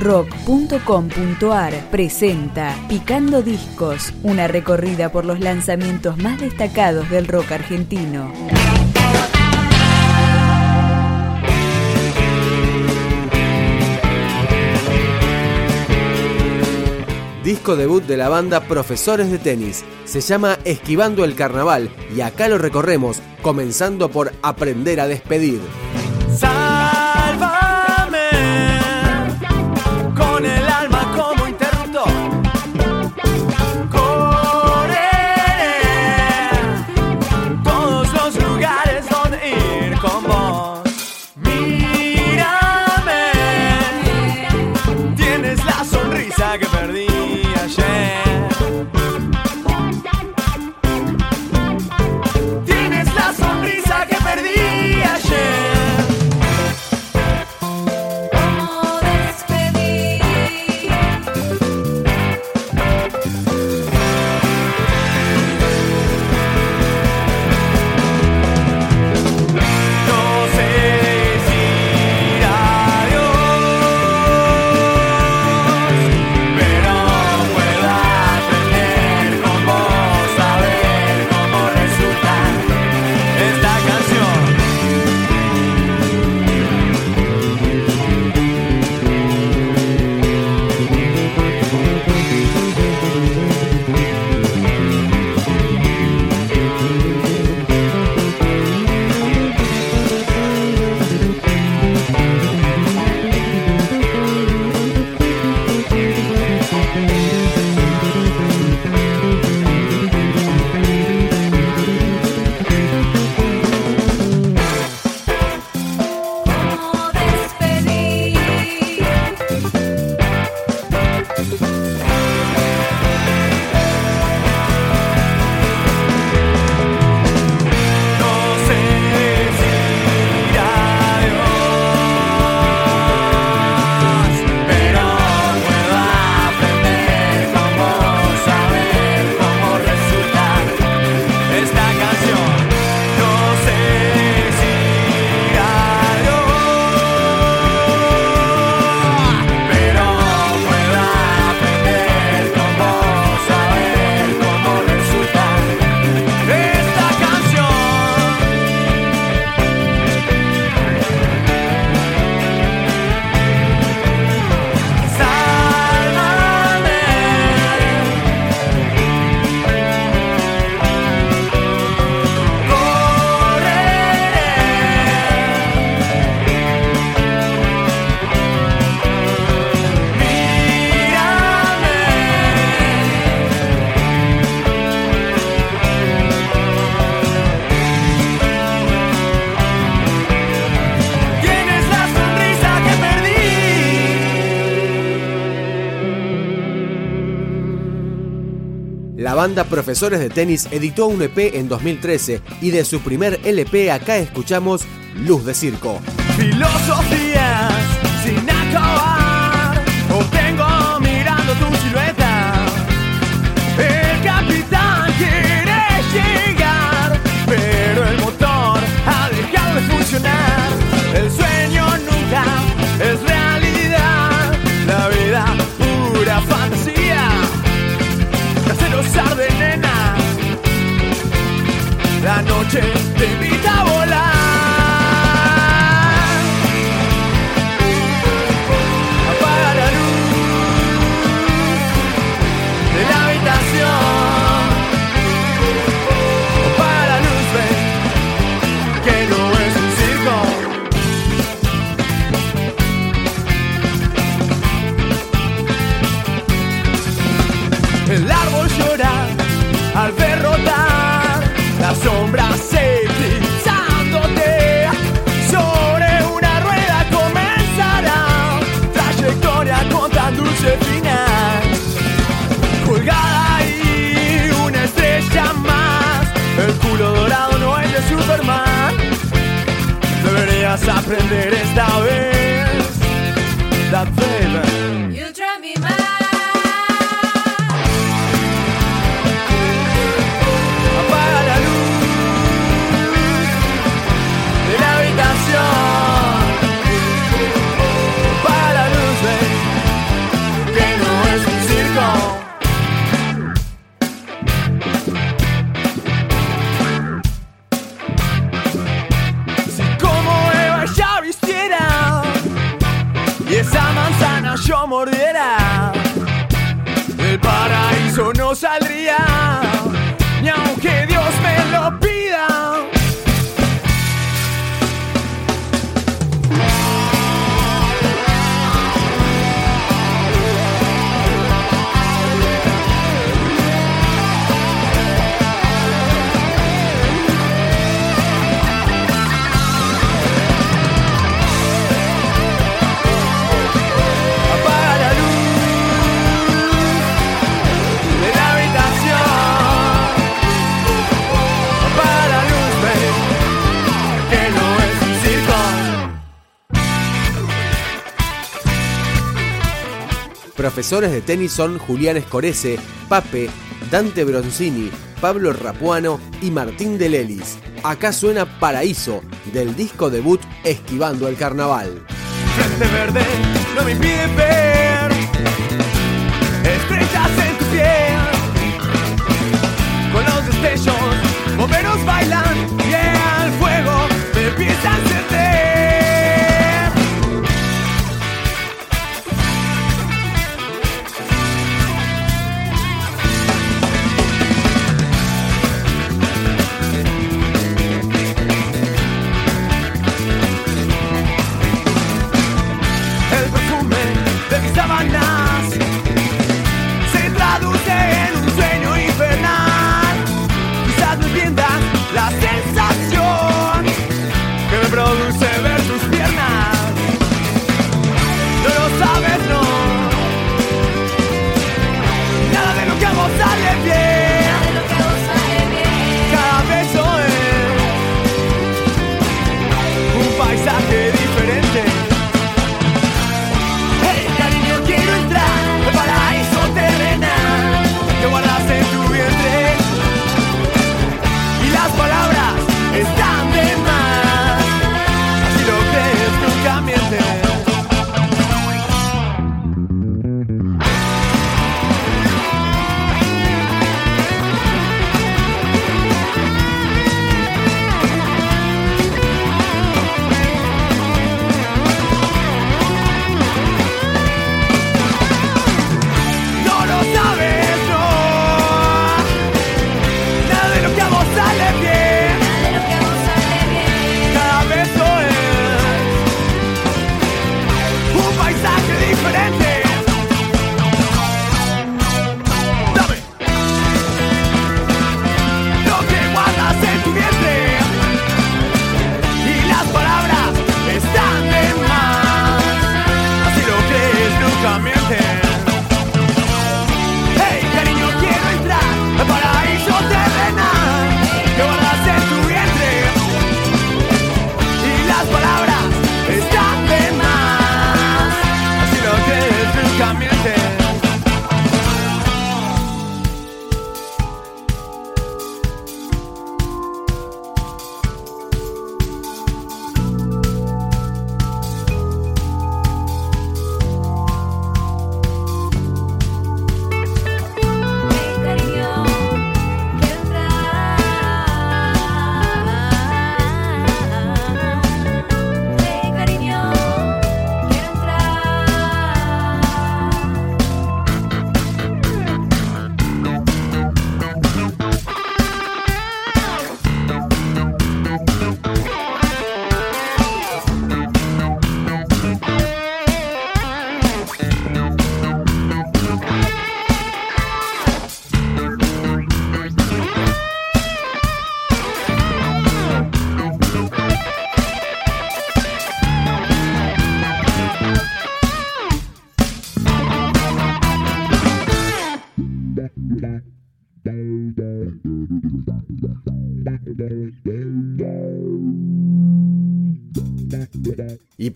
rock.com.ar presenta Picando Discos, una recorrida por los lanzamientos más destacados del rock argentino. Disco debut de la banda Profesores de Tenis. Se llama Esquivando el Carnaval y acá lo recorremos, comenzando por Aprender a Despedir. Banda Profesores de Tenis editó un EP en 2013 y de su primer LP acá escuchamos Luz de Circo. Filosofías esa manzana yo mordiera, el paraíso no saldría, Profesores de tenis son Julián Escorece, Pape, Dante Bronzini, Pablo Rapuano y Martín de Lelis. Acá suena Paraíso, del disco debut Esquivando el Carnaval. Frente verde no me impide ver estrellas en tu piel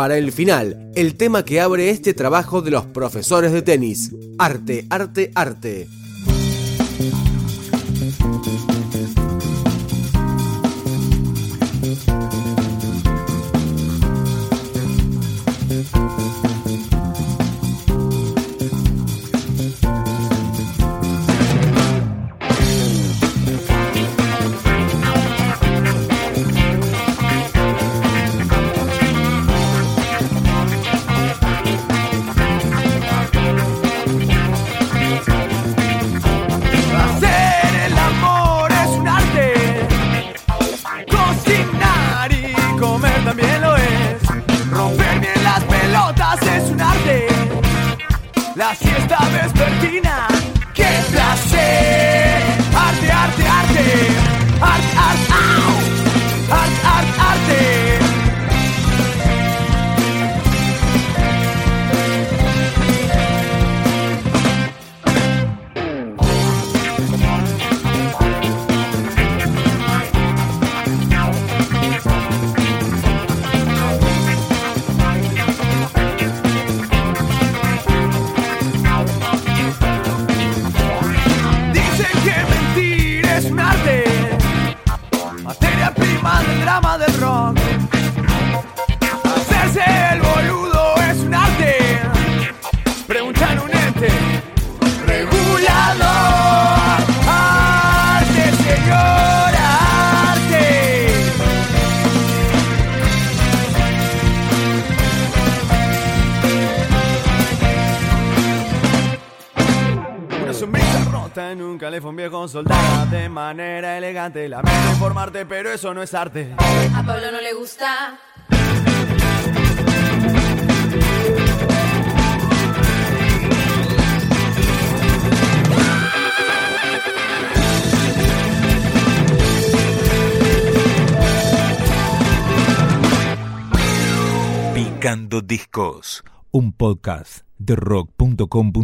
para el final, el tema que abre este trabajo de los profesores de tenis. Arte, arte, arte. fiesta vespertina. ¡Qué placer! Arte, arte, arte. Arte, arte. regulador, arte, señor, arte. Una sonrisa rota en un calefón viejo soldada de manera elegante. Lamento informarte, pero eso no es arte. A Pablo no le gusta Picando Discos, un podcast de rock.com.ar